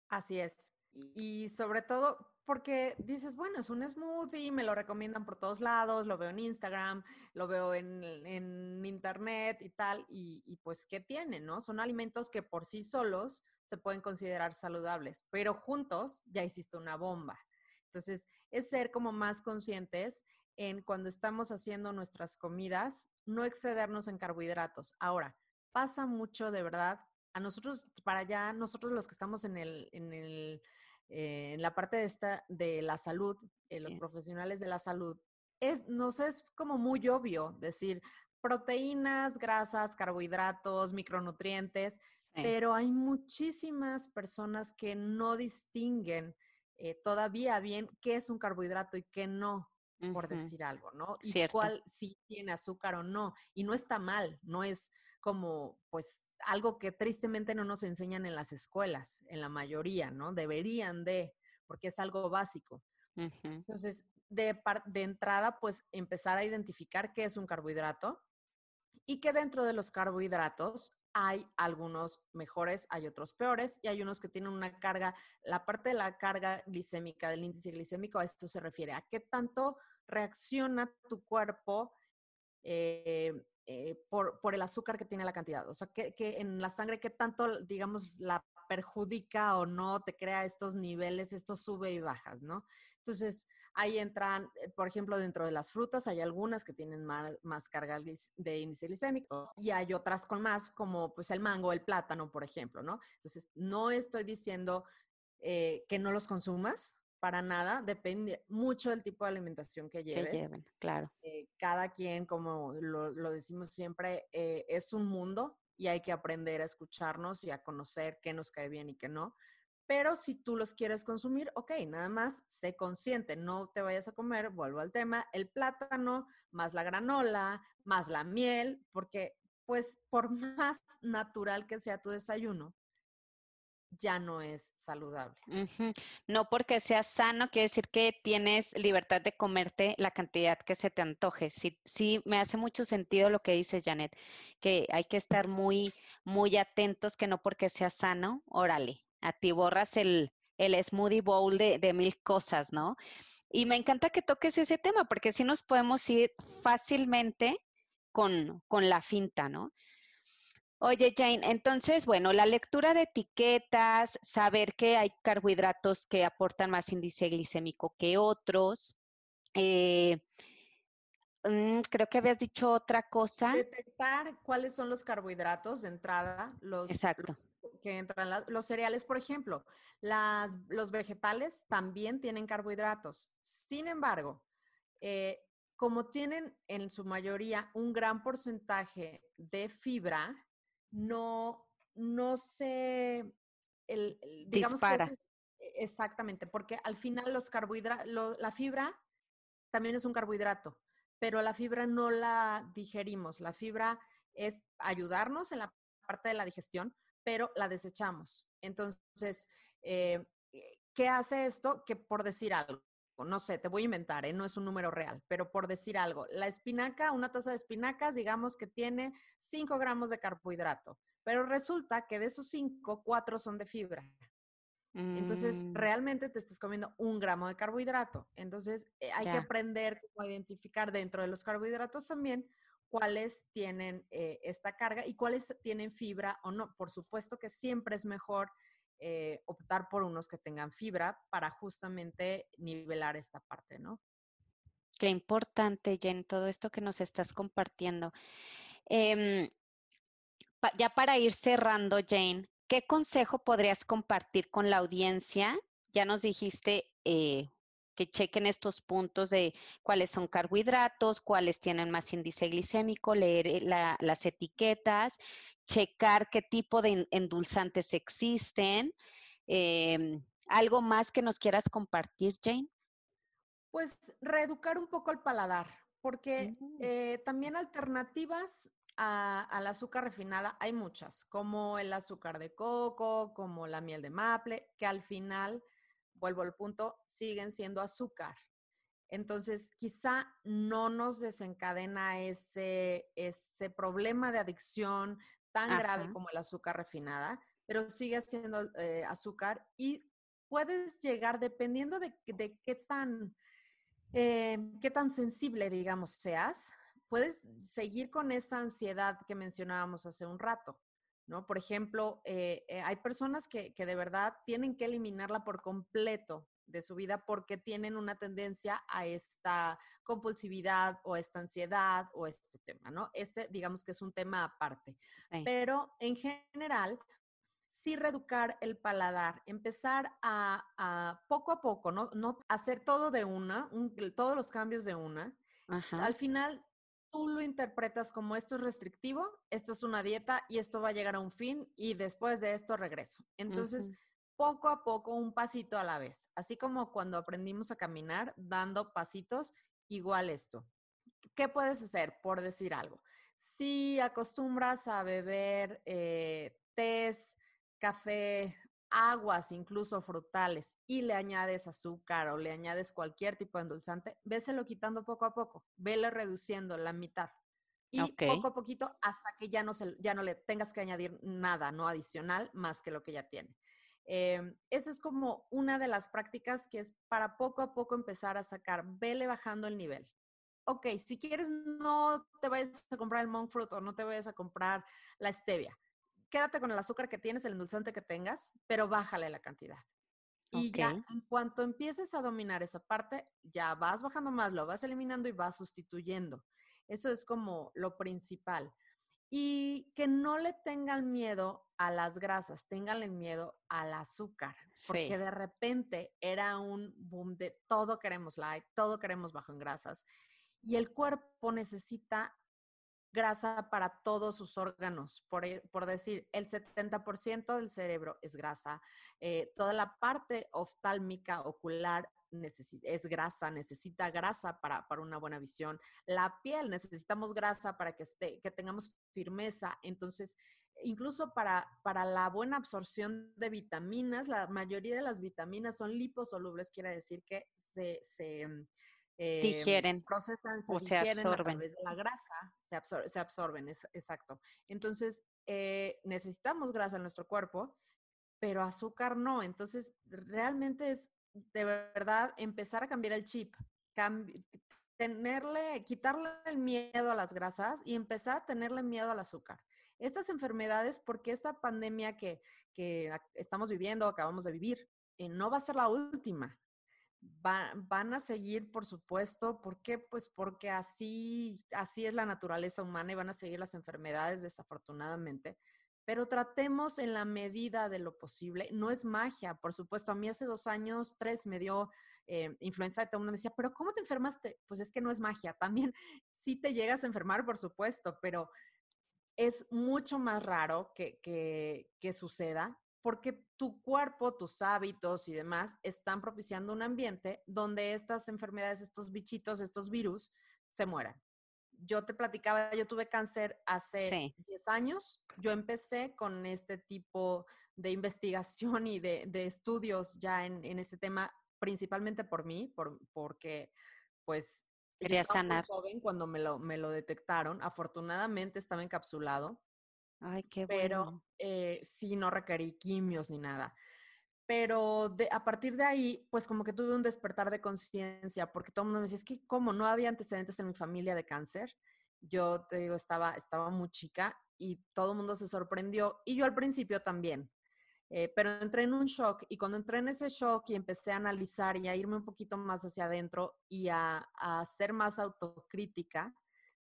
Así es. Y sobre todo porque dices, bueno, es un smoothie, me lo recomiendan por todos lados, lo veo en Instagram, lo veo en, en internet y tal, y, pues, ¿qué tienen, no? Son alimentos que por sí solos se pueden considerar saludables, pero juntos ya hiciste una bomba. Entonces, es ser como más conscientes en cuando estamos haciendo nuestras comidas, no excedernos en carbohidratos. Ahora, pasa mucho de verdad, a nosotros, para allá, nosotros los que estamos en el, en el eh, en la parte de, esta, de la salud, eh, los profesionales de la salud, es, nos es como muy obvio decir proteínas, grasas, carbohidratos, micronutrientes, pero hay muchísimas personas que no distinguen eh, todavía bien qué es un carbohidrato y qué no, por decir algo, ¿no? Y cuál sí tiene azúcar o no. Y no está mal, no es como, pues, algo que tristemente no nos enseñan en las escuelas, en la mayoría, ¿no? Deberían de, porque es algo básico. Entonces, de, de entrada, pues empezar a identificar qué es un carbohidrato y que dentro de los carbohidratos hay algunos mejores, hay otros peores y hay unos que tienen una carga, la parte de la carga glicémica, del índice glicémico, a esto se refiere, a qué tanto reacciona tu cuerpo eh, eh, por, por, el azúcar que tiene la cantidad. O sea, que, que, en la sangre, ¿qué tanto, digamos, la perjudica o no te crea estos niveles, estos sube y bajas, ¿no? Entonces, ahí entran, eh, por ejemplo, dentro de las frutas hay algunas que tienen más, más carga de índice glicémico y hay otras con más, como pues el mango, el plátano, por ejemplo, ¿no? Entonces, no estoy diciendo eh, que no los consumas, para nada, depende mucho del tipo de alimentación que lleves. claro. Eh, cada quien, como lo, decimos siempre, eh, es un mundo y hay que aprender a escucharnos y a conocer qué nos cae bien y qué no. Pero si tú los quieres consumir, ok, nada más sé consciente, no te vayas a comer, vuelvo al tema, el plátano, más la granola, más la miel, porque pues por más natural que sea tu desayuno, ya no es saludable. No porque sea sano, quiere decir que tienes libertad de comerte la cantidad que se te antoje. Sí, sí, me hace mucho sentido lo que dices, Janet, que hay que estar muy, muy atentos, que no porque sea sano, órale, a ti borras el, el smoothie bowl de, de mil cosas, ¿no? Y me encanta que toques ese tema, porque si nos podemos ir fácilmente con, con la finta, ¿no? Oye, Jane, entonces, bueno, la lectura de etiquetas, saber que hay carbohidratos que aportan más índice glicémico que otros. Eh, mm, creo que habías dicho otra cosa. Detectar cuáles son los carbohidratos de entrada, los, que entran, los cereales, por ejemplo. Las, los vegetales también tienen carbohidratos. Sin embargo, eh, como tienen en su mayoría un gran porcentaje de fibra, no, no se, el, digamos que e, exactamente, porque al final los carbohidratos, la fibra también es un carbohidrato, pero la fibra no la digerimos, la fibra es ayudarnos en la parte de la digestión, pero la desechamos. Entonces, eh, ¿qué hace esto? Que por decir algo, no sé, te voy a inventar, ¿eh? no es un número real, pero por decir algo, la espinaca, una taza de espinacas, digamos que tiene 5 gramos de carbohidrato, pero resulta que de esos 5, 4 son de fibra. Entonces, Mm, realmente te estás comiendo un gramo de carbohidrato. Entonces, eh, hay que aprender a identificar dentro de los carbohidratos también cuáles tienen eh, esta carga y cuáles tienen fibra o no. Por supuesto que siempre es mejor eh, optar por unos que tengan fibra para justamente nivelar esta parte, ¿no? Qué importante, Jen, todo esto que nos estás compartiendo. Em, ya para ir cerrando, Jane, ¿qué consejo podrías compartir con la audiencia? Ya nos dijiste eh, que chequen estos puntos de cuáles son carbohidratos, cuáles tienen más índice glicémico, leer eh, la- las etiquetas, checar qué tipo de en- endulzantes existen. Em, ¿algo más que nos quieras compartir, Jane? Pues reeducar un poco el paladar, porque Mm, eh, también alternativas a- al azúcar refinada hay muchas, como el azúcar de coco, como la miel de maple, que al final, vuelvo al punto, siguen siendo azúcar. Entonces, quizá no nos desencadena ese, ese problema de adicción tan grave como el azúcar refinada, pero sigue siendo eh, azúcar y puedes llegar, dependiendo de, de qué tan eh, qué tan sensible, digamos, seas, puedes seguir con esa ansiedad que mencionábamos hace un rato, ¿no? Por ejemplo, eh, eh, hay personas que, que de verdad tienen que eliminarla por completo de su vida porque tienen una tendencia a esta compulsividad o esta ansiedad o este tema, ¿no? Este, digamos que es un tema aparte. Sí. Pero en general, sí reeducar el paladar, empezar a, a poco a poco, no, no hacer todo de una, un- todos los cambios de una. Ajá. Al final, tú lo interpretas como esto es restrictivo, esto es una dieta y esto va a llegar a un fin y después de esto regreso. Entonces, poco a poco, un pasito a la vez, así como cuando aprendimos a caminar dando pasitos, igual esto. ¿Qué puedes hacer? Por decir algo. Si acostumbras a beber eh, tés, café, aguas, incluso frutales, y le añades azúcar o le añades cualquier tipo de endulzante, véselo quitando poco a poco, vele reduciendo la mitad. Y poco a poquito hasta que ya no, se, ya no le tengas que añadir nada, no adicional, más que lo que ya tiene. Eh, eso es como una de las prácticas que es para poco a poco empezar a sacar, vele bajando el nivel. Ok, si quieres no te vayas a comprar el monk fruit o no te vayas a comprar la stevia. Quédate con el azúcar que tienes, el endulzante que tengas, pero bájale la cantidad. Y ya en cuanto empieces a dominar esa parte, ya vas bajando más, lo vas eliminando y vas sustituyendo. Eso es como lo principal. Y que no le tengan miedo a las grasas, tengan el miedo al azúcar, porque Sí. de repente era un boom de todo queremos light, todo queremos bajo en grasas. Y el cuerpo necesita grasa para todos sus órganos. Por, e- por decir, el 70% del cerebro es grasa. eh, toda la parte oftálmica, ocular, es grasa, necesita grasa para, para una buena visión. La piel, necesitamos grasa para que, esté, que tengamos firmeza. Entonces, incluso para, para la buena absorción de vitaminas, la mayoría de las vitaminas son liposolubles, quiere decir que se... se mm, eh, Digieren procesan, se o se digieren a absorben. través de la grasa, se, absor- se absorben, es, exacto. Entonces, eh, necesitamos grasa en nuestro cuerpo, pero azúcar no. Entonces, realmente es de verdad empezar a cambiar el chip, cambi- tenerle, quitarle el miedo a las grasas y empezar a tenerle miedo al azúcar. Estas enfermedades, porque esta pandemia que, que estamos viviendo, acabamos de vivir, eh, no va a ser la última. Va- van a seguir, por supuesto. ¿Por qué? Pues porque así, así es la naturaleza humana y van a seguir las enfermedades, desafortunadamente. Pero tratemos en la medida de lo posible. No es magia, por supuesto. A mí hace dos años, tres, me dio eh, influenza y todo el mundo me decía, pero ¿cómo te enfermaste? Pues es que no es magia. También sí te llegas a enfermar, por supuesto, pero es mucho más raro que, que, que suceda porque tu cuerpo, tus hábitos y demás están propiciando un ambiente donde estas enfermedades, estos bichitos, estos virus se mueran. Yo te platicaba, yo tuve cáncer hace Sí. 10 años. Yo empecé con este tipo de investigación y de, de estudios ya en, en este tema principalmente por mí, por, porque pues Quería sanar. joven cuando me lo, me lo detectaron. Afortunadamente estaba encapsulado. Ay, qué bueno. Pero eh, sí, no requerí quimios ni nada. Pero de, a partir de ahí, pues como que tuve un despertar de conciencia, porque todo el mundo me decía, es que como no había antecedentes en mi familia de cáncer. Yo te digo, estaba, estaba muy chica y todo el mundo se sorprendió. Y yo al principio también. Eh, pero entré en un shock y cuando entré en ese shock y empecé a analizar y a irme un poquito más hacia adentro y a, a ser más autocrítica,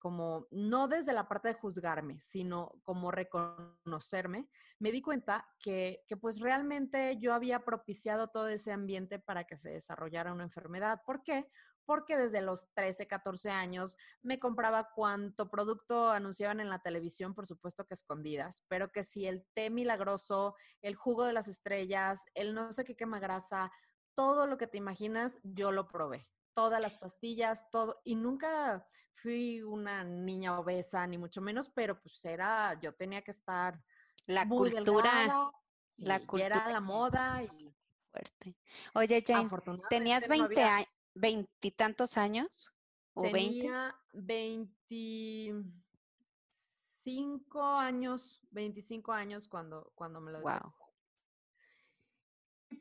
como no desde la parte de juzgarme, sino como reconocerme, me di cuenta que, pues realmente yo había propiciado todo ese ambiente para que se desarrollara una enfermedad. ¿Por qué? porque desde los 13, 14 años me compraba cuanto producto anunciaban en la televisión, por supuesto que escondidas, pero que si el té milagroso, el jugo de las estrellas, el no sé qué quema grasa, todo lo que te imaginas, yo lo probé. Todas las pastillas, todo. Y nunca fui una niña obesa, ni mucho menos, pero pues era, yo tenía que estar la cultura, la cultura. era la moda y fuerte. Oye, Jane, tenías 20 años veintitantos años? ¿O Tenía veinticinco años, veinticinco años cuando, cuando me lo wow.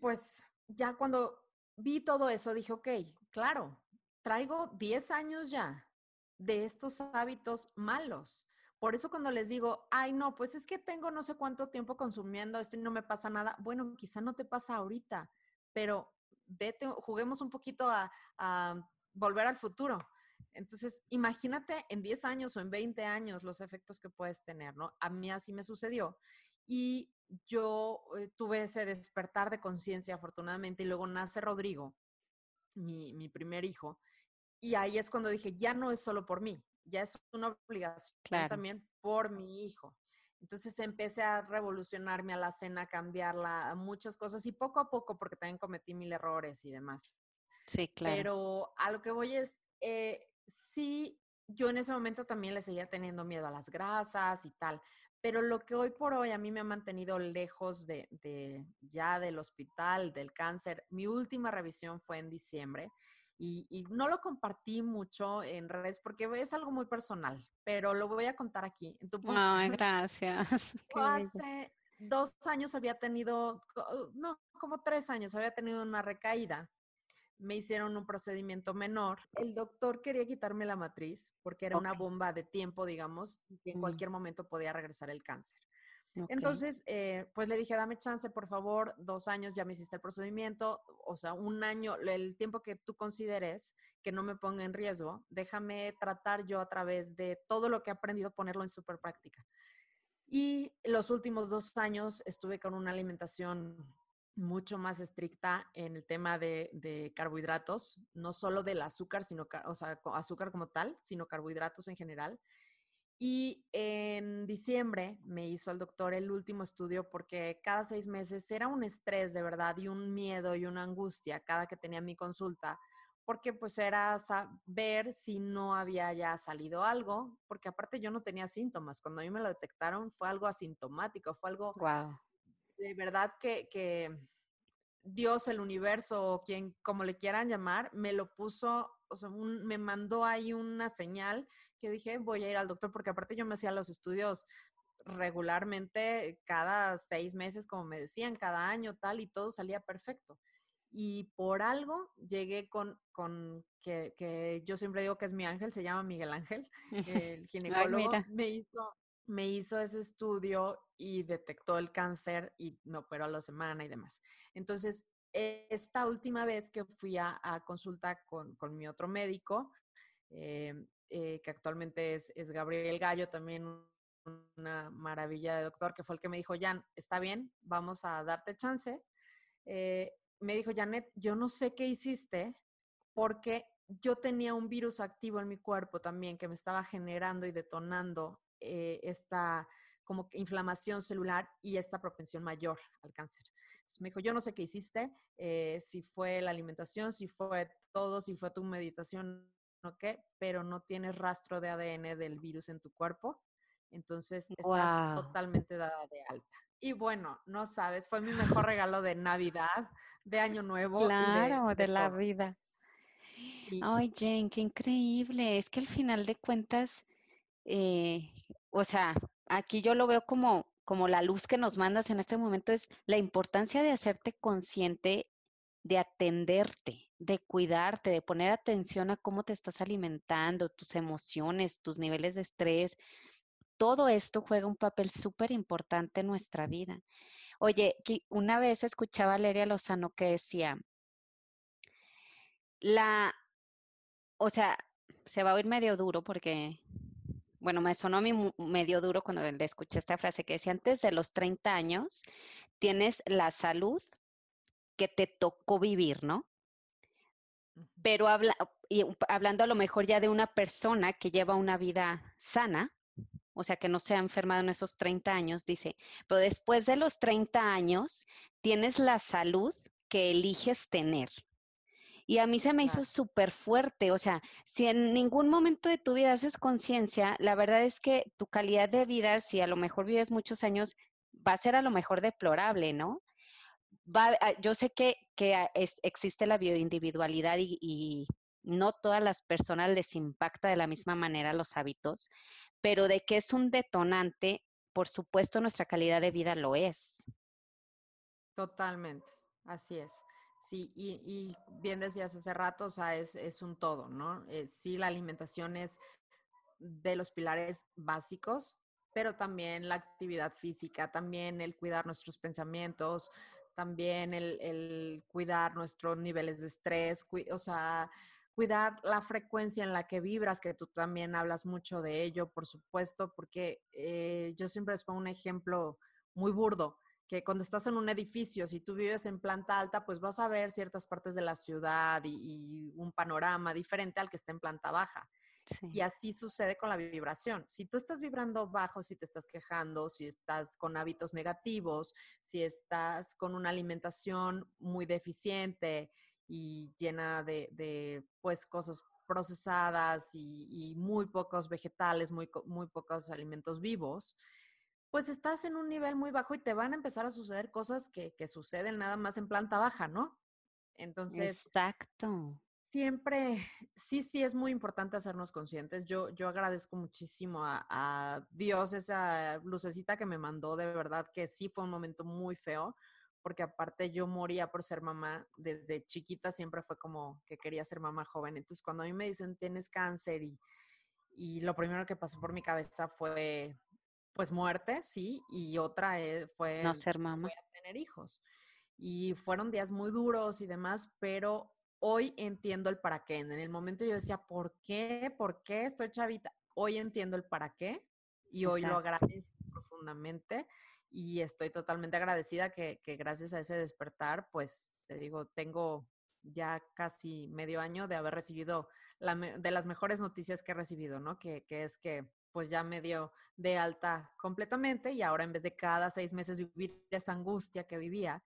Pues ya cuando vi todo eso dije, ok, claro, traigo diez años ya de estos hábitos malos. Por eso cuando les digo, ay, no, pues es que tengo no sé cuánto tiempo consumiendo esto y no me pasa nada, bueno, quizá no te pasa ahorita, pero vete, juguemos un poquito a, volver al futuro. Entonces, imagínate en 10 años o en 20 años los efectos que puedes tener, ¿no? A mí así me sucedió. Y yo eh, tuve ese despertar de conciencia, afortunadamente, y luego nace Rodrigo, mi, mi, primer hijo. Y ahí es cuando dije, ya no es solo por mí, ya es una obligación también por mi hijo. Entonces empecé a revolucionarme a la cena, a cambiarla, a muchas cosas y poco a poco, porque también cometí mil errores y demás. Sí, claro. Pero a lo que voy es, eh, sí, yo en ese momento también le seguía teniendo miedo a las grasas y tal, pero lo que hoy por hoy a mí me ha mantenido lejos de, de ya del hospital, del cáncer, mi última revisión fue en diciembre y, no lo compartí mucho en redes porque es algo muy personal, pero lo voy a contar aquí. En tu Ay, gracias. Hace dos años había tenido, no, como tres años había tenido una recaída. Me hicieron un procedimiento menor. El doctor quería quitarme la matriz porque era una bomba de tiempo, digamos, y en mm. cualquier momento podía regresar el cáncer. Entonces, eh, pues le dije, dame chance, por favor, dos años, ya me hiciste el procedimiento, o sea, un año, el tiempo que tú consideres que no me ponga en riesgo, déjame tratar yo a través de todo lo que he aprendido, ponerlo en súper práctica. Y los últimos dos años estuve con una alimentación mucho más estricta en el tema de, de, carbohidratos, no solo del azúcar, sino, o sea, azúcar como tal, sino carbohidratos en general. Y en diciembre me hizo el doctor el último estudio porque cada seis meses era un estrés de verdad y un miedo y una angustia cada que tenía mi consulta, porque pues era ver si no había ya salido algo, porque aparte yo no tenía síntomas. Cuando a mí me lo detectaron fue algo asintomático, fue algo wow. De verdad que, que Dios, el universo, quien como le quieran llamar, me lo puso, o sea, me mandó ahí una señal que dije, voy a ir al doctor, porque aparte yo me hacía los estudios regularmente cada seis meses, como me decían, cada año, tal, y todo salía perfecto. Y por algo llegué con, con que, que yo siempre digo que es mi ángel, se llama Miguel Ángel, el ginecólogo, me, hizo, me hizo ese estudio y detectó el cáncer y me operó a la semana y demás. Entonces, esta última vez que fui a, a consulta con, con, mi otro médico, eh, eh, que actualmente es, es, Gabriel Gallo, también una maravilla de doctor, que fue el que me dijo, Jan, está bien, vamos a darte chance. Eh, me dijo, Janet, yo no sé qué hiciste porque yo tenía un virus activo en mi cuerpo también que me estaba generando y detonando eh, esta como inflamación celular y esta propensión mayor al cáncer. me dijo, yo no sé qué hiciste, si fue la alimentación, si fue todo, si fue tu meditación qué, pero no tienes rastro de ADN del virus en tu cuerpo. Entonces estás totalmente dada de alta. Y bueno, no sabes, fue mi mejor regalo de Navidad, de Año Nuevo. Claro, de, la vida. Ay, Jane, qué increíble. Es que al final de cuentas, eh, o sea, aquí yo lo veo como, como la luz que nos mandas en este momento, es la importancia de hacerte consciente, de atenderte, de cuidarte, de poner atención a cómo te estás alimentando, tus emociones, tus niveles de estrés, todo esto juega un papel súper importante en nuestra vida. Oye, una vez escuchaba a Leria Lozano que decía, la, o sea, se va a oír medio duro porque, bueno, me sonó a mí medio duro cuando le escuché esta frase que decía, antes de los 30 años tienes la salud que te tocó vivir, ¿no? Pero habla, y hablando a lo mejor ya de una persona que lleva una vida sana, o sea, que no se ha enfermado en esos 30 años, dice, pero después de los 30 años tienes la salud que eliges tener. Y a mí se me hizo súper fuerte, o sea, si en ningún momento de tu vida haces conciencia, la verdad es que tu calidad de vida, si a lo mejor vives muchos años, va a ser a lo mejor deplorable, ¿no? Va, ah, yo sé que, que existe la bioindividualidad y, y no todas las personas les impacta de la misma manera los hábitos, pero de que es un detonante, por supuesto nuestra calidad de vida lo es. Totalmente, así es. Sí, y, bien decías hace rato, o sea, es, es un todo, ¿no? Eh, sí, la alimentación es de los pilares básicos, pero también la actividad física, también el cuidar nuestros pensamientos, también el, el cuidar nuestros niveles de estrés, o sea, cuidar la frecuencia en la que vibras, que tú también hablas mucho de ello, por supuesto, porque eh, yo siempre les pongo un ejemplo muy burdo, que cuando estás en un edificio, si tú vives en planta alta, pues vas a ver ciertas partes de la ciudad y, un panorama diferente al que está en planta baja. Y así sucede con la vibración. Si tú estás vibrando bajo, si te estás quejando, si estás con hábitos negativos, si estás con una alimentación muy deficiente, y llena de, pues cosas procesadas y, muy pocos vegetales, muy, muy pocos alimentos vivos, pues estás en un nivel muy bajo y te van a empezar a suceder cosas que, suceden nada más en planta baja, ¿no? Entonces. Exacto. Siempre, sí, sí, es muy importante hacernos conscientes. Yo, yo agradezco muchísimo a, a Dios esa lucecita que me mandó, de verdad que sí fue un momento muy feo, porque aparte yo moría por ser mamá. Desde chiquita siempre fue como que quería ser mamá joven. Entonces cuando a mí me dicen tienes cáncer y, y lo primero que pasó por mi cabeza fue pues muerte, sí, y otra eh, fue no ser mamá. tener hijos. Y fueron días muy duros y demás, pero hoy entiendo el para qué. En el momento yo decía, ¿por qué? ¿Por qué estoy chavita? Hoy entiendo el para qué y hoy lo agradezco profundamente y estoy totalmente agradecida que, gracias a ese despertar, pues te digo, tengo ya casi medio año de haber recibido la, de las mejores noticias que he recibido, ¿no? Que, que, es que pues ya me dio de alta completamente y ahora en vez de cada seis meses vivir esa angustia que vivía,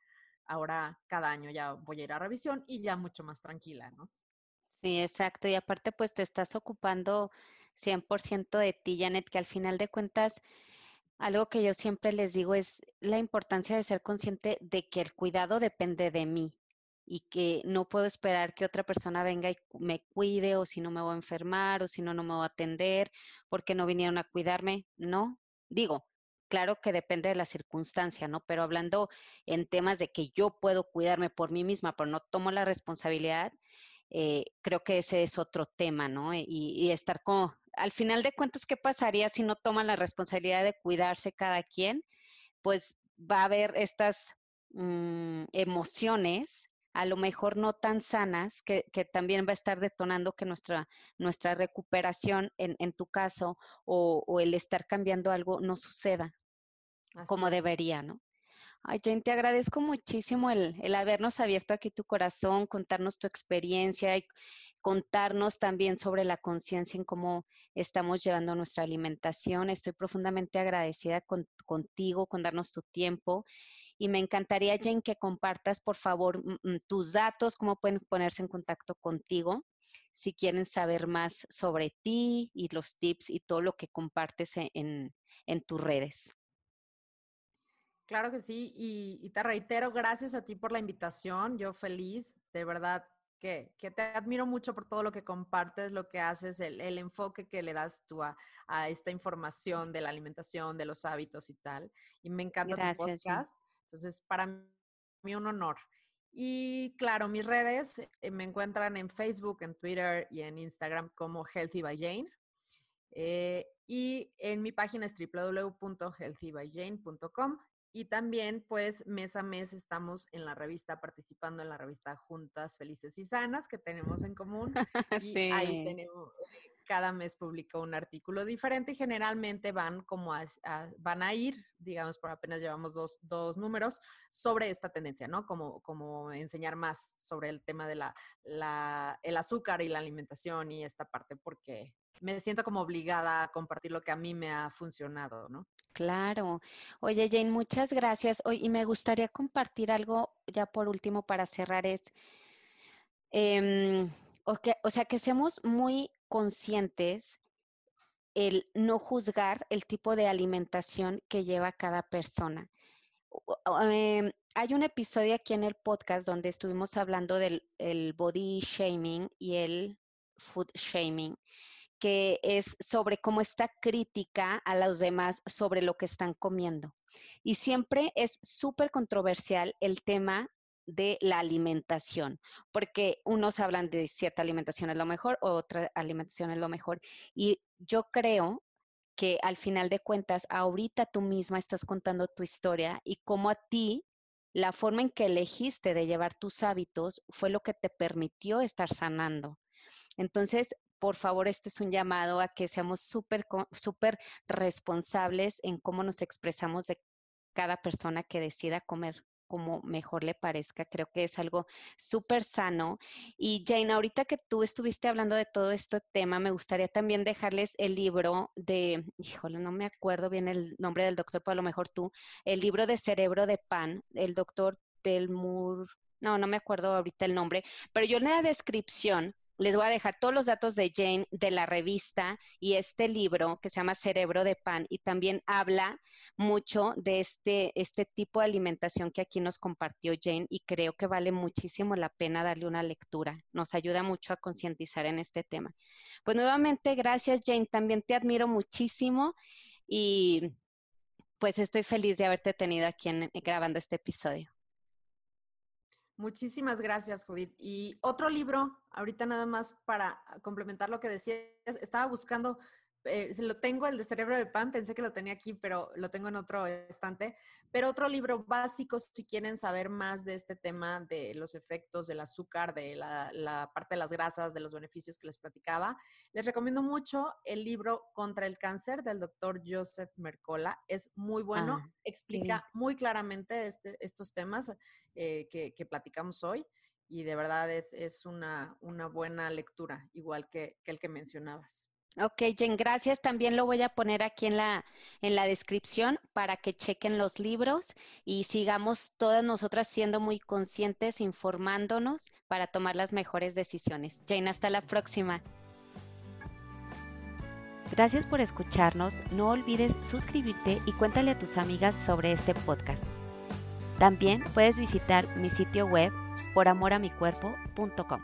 ahora cada año ya voy a ir a revisión y ya mucho más tranquila, ¿no? Sí, exacto. Y aparte pues te estás ocupando 100% de ti, Janet, que al final de cuentas algo que yo siempre les digo es la importancia de ser consciente de que el cuidado depende de mí y que no puedo esperar que otra persona venga y me cuide o si no me voy a enfermar o si no, no me voy a atender porque no vinieron a cuidarme. No, digo, claro que depende de la circunstancia, ¿no? Pero hablando en temas de que yo puedo cuidarme por mí misma, pero no tomo la responsabilidad, eh, creo que ese es otro tema, ¿no? Y, estar como al final de cuentas, ¿qué pasaría si no toman la responsabilidad de cuidarse cada quien? Pues va a haber estas mm, emociones, a lo mejor no tan sanas, que, también va a estar detonando que nuestra, nuestra recuperación, en, en tu caso, o, el estar cambiando algo, no suceda como debería, ¿no? Ay, Jane, te agradezco muchísimo el, el, habernos abierto aquí tu corazón, contarnos tu experiencia y contarnos también sobre la conciencia en cómo estamos llevando nuestra alimentación. Estoy profundamente agradecida contigo, con darnos tu tiempo. Y me encantaría, Jane, que compartas, por favor, tus datos, cómo pueden ponerse en contacto contigo si quieren saber más sobre ti y los tips y todo lo que compartes en, en tus redes. Claro que sí, y, te reitero, gracias a ti por la invitación, yo feliz, de verdad que, te admiro mucho por todo lo que compartes, lo que haces, el, enfoque que le das tú a, esta información de la alimentación, de los hábitos y tal, y me encanta tu podcast, entonces para mí un honor. Y claro, mis redes eh, me encuentran en Facebook, en Twitter y en Instagram como Healthy by Jane. Eh, y en mi página es www.healthybajane.com y también, pues, mes a mes estamos en la revista, participando en la revista Juntas Felices y Sanas que tenemos en común. Y ahí tenemos, cada mes publico un artículo diferente y generalmente van como a, van a ir, digamos, por apenas llevamos dos, dos, números, sobre esta tendencia, ¿no? Como, como enseñar más sobre el tema de la, el azúcar y la alimentación y esta parte, porque me siento como obligada a compartir lo que a mí me ha funcionado, ¿no? Claro. Oye, Jane, muchas gracias. Hoy, y me gustaría compartir algo ya por último para cerrar es, em, o sea, que seamos muy conscientes el no juzgar el tipo de alimentación que lleva cada persona. Em, hay un episodio aquí en el podcast donde estuvimos hablando del body shaming y el food shaming que es sobre cómo está crítica a los demás sobre lo que están comiendo. Y siempre es súper controversial el tema de la alimentación, porque unos hablan de cierta alimentación es lo mejor, otra alimentación es lo mejor. Y yo creo que al final de cuentas, ahorita tú misma estás contando tu historia y cómo a ti la forma en que elegiste de llevar tus hábitos fue lo que te permitió estar sanando. Entonces, por favor, este es un llamado a que seamos súper, súper responsables en cómo nos expresamos de cada persona que decida comer como mejor le parezca. Creo que es algo súper sano. Y Jane, ahorita que tú estuviste hablando de todo este tema, me gustaría también dejarles el libro de, híjole, no me acuerdo bien el nombre del doctor, pero a lo mejor tú, el libro de Cerebro de Pan, el doctor Belmur, no, no me acuerdo ahorita el nombre, pero yo en la descripción les voy a dejar todos los datos de Jane, de la revista y este libro que se llama Cerebro de Pan y también habla mucho de este, este tipo de alimentación que aquí nos compartió Jane y creo que vale muchísimo la pena darle una lectura. Nos ayuda mucho a concientizar en este tema. Pues nuevamente, gracias Jane, también te admiro muchísimo y pues estoy feliz de haberte tenido aquí grabando este episodio. Muchísimas gracias, Judith. Y otro libro, ahorita nada más para complementar lo que decías, estaba buscando eh, lo tengo, el de Cerebro de Pan, pensé que lo tenía aquí, pero lo tengo en otro estante. Pero otro libro básico, si quieren saber más de este tema de los efectos del azúcar, de la, parte de las grasas, de los beneficios que les platicaba, les recomiendo mucho el libro Contra el Cáncer del doctor Joseph Mercola. Es muy bueno, ah, explica muy claramente este, estos temas eh, que, platicamos hoy y de verdad es, es una, una buena lectura, igual que el que mencionabas. Ok, Jen, gracias. También lo voy a poner aquí en la, en la descripción para que chequen los libros y sigamos todas nosotras siendo muy conscientes, informándonos para tomar las mejores decisiones. Jane, hasta la próxima. Gracias por escucharnos. No olvides suscribirte y cuéntale a tus amigas sobre este podcast. También puedes visitar mi sitio web poramoramicuerpo.com.